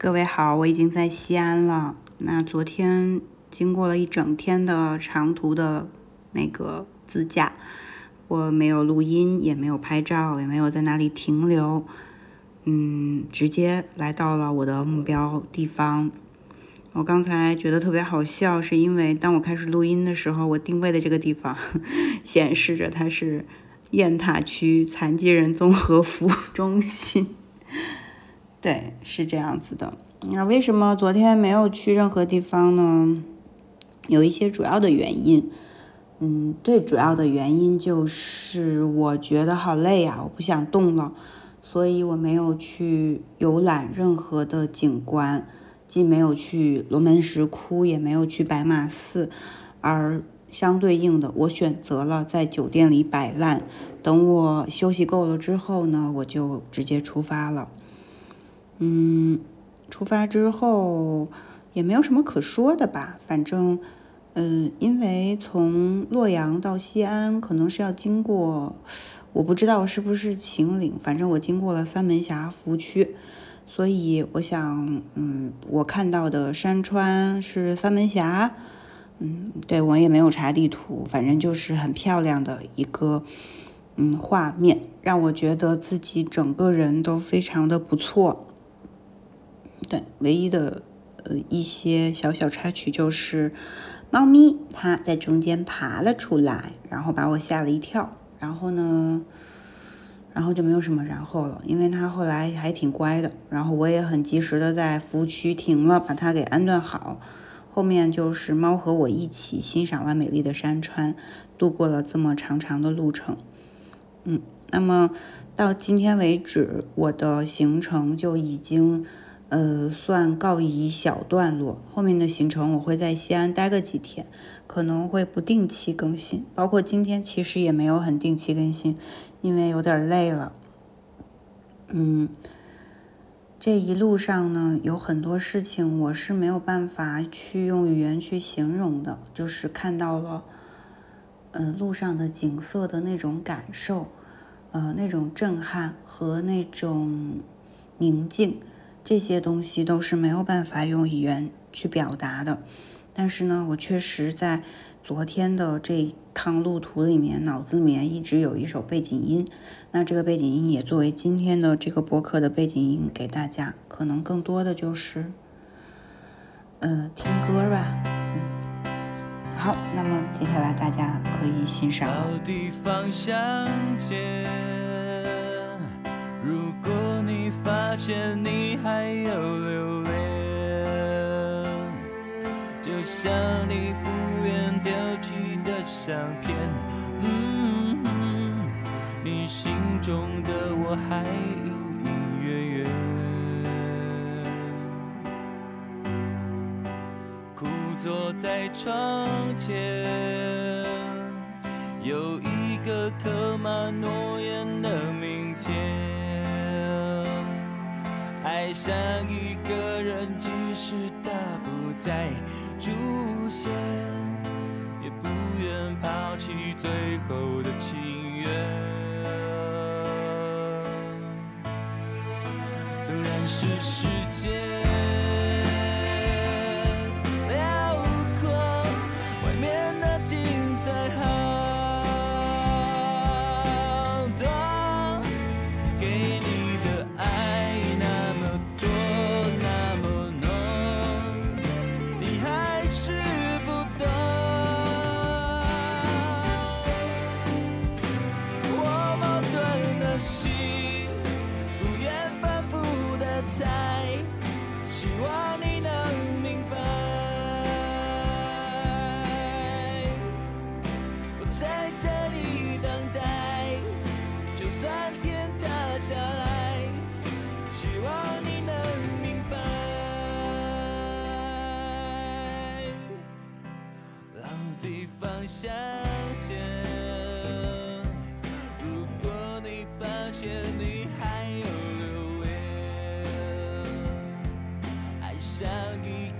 各位好，我已经在西安了。那昨天经过了一整天的长途的那个自驾，我没有录音，也没有拍照，也没有在哪里停留，嗯，直接来到了我的目标地方。我刚才觉得特别好笑，是因为当我开始录音的时候，我定位的这个地方 显示着它是雁塔区残疾人综合服务中心。对，是这样子的。那为什么昨天没有去任何地方呢？有一些主要的原因。嗯，最主要的原因就是我觉得好累呀，我不想动了，所以我没有去游览任何的景观，既没有去龙门石窟，也没有去白马寺，而相对应的，我选择了在酒店里摆烂。等我休息够了之后呢，我就直接出发了。嗯，出发之后也没有什么可说的吧，反正，嗯，因为从洛阳到西安可能是要经过，我不知道是不是秦岭，反正我经过了三门峡服务区，所以我想，嗯，我看到的山川是三门峡，嗯，对我也没有查地图，反正就是很漂亮的一个，嗯，画面，让我觉得自己整个人都非常的不错。对，唯一的呃一些小小插曲就是，猫咪它在中间爬了出来，然后把我吓了一跳。然后呢，然后就没有什么然后了，因为它后来还挺乖的。然后我也很及时的在服务区停了，把它给安顿好。后面就是猫和我一起欣赏了美丽的山川，度过了这么长长的路程。嗯，那么到今天为止，我的行程就已经。呃，算告一小段落。后面的行程我会在西安待个几天，可能会不定期更新。包括今天其实也没有很定期更新，因为有点累了。嗯，这一路上呢，有很多事情我是没有办法去用语言去形容的，就是看到了，嗯，路上的景色的那种感受，呃，那种震撼和那种宁静。这些东西都是没有办法用语言去表达的，但是呢，我确实在昨天的这一趟路途里面，脑子里面一直有一首背景音，那这个背景音也作为今天的这个播客的背景音给大家，可能更多的就是，呃，听歌吧。嗯，好，那么接下来大家可以欣赏。如果你发现你还有留恋，就像你不愿丢弃的相片，嗯，你心中的我还隐隐约约。枯坐在窗前，有一个刻满诺言的明天。爱上一个人，即使他不再出现，也不愿抛弃最后的情缘。纵然是时间。在希望你能明白我在这里等待就算天塌下来希望你能明白老地方相见如果你发现你还有爱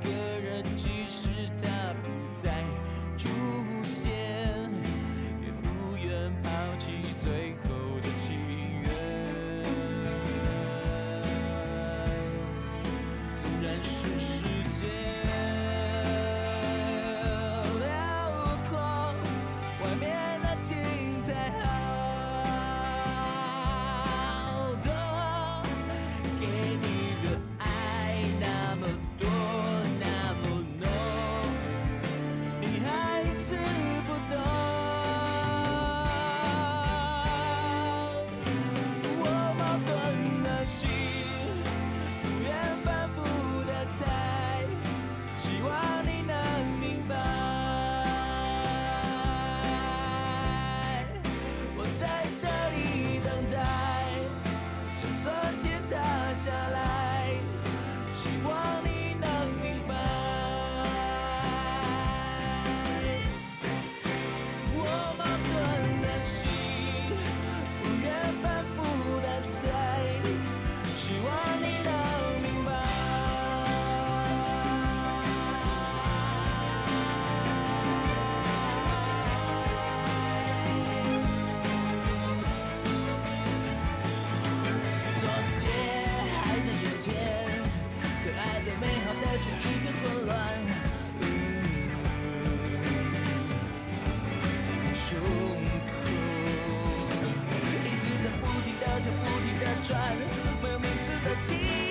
reality.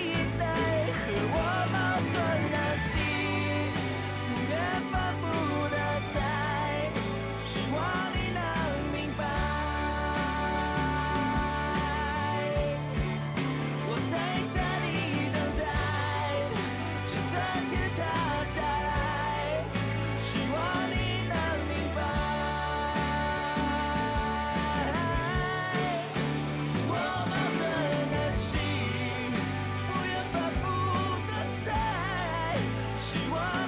she was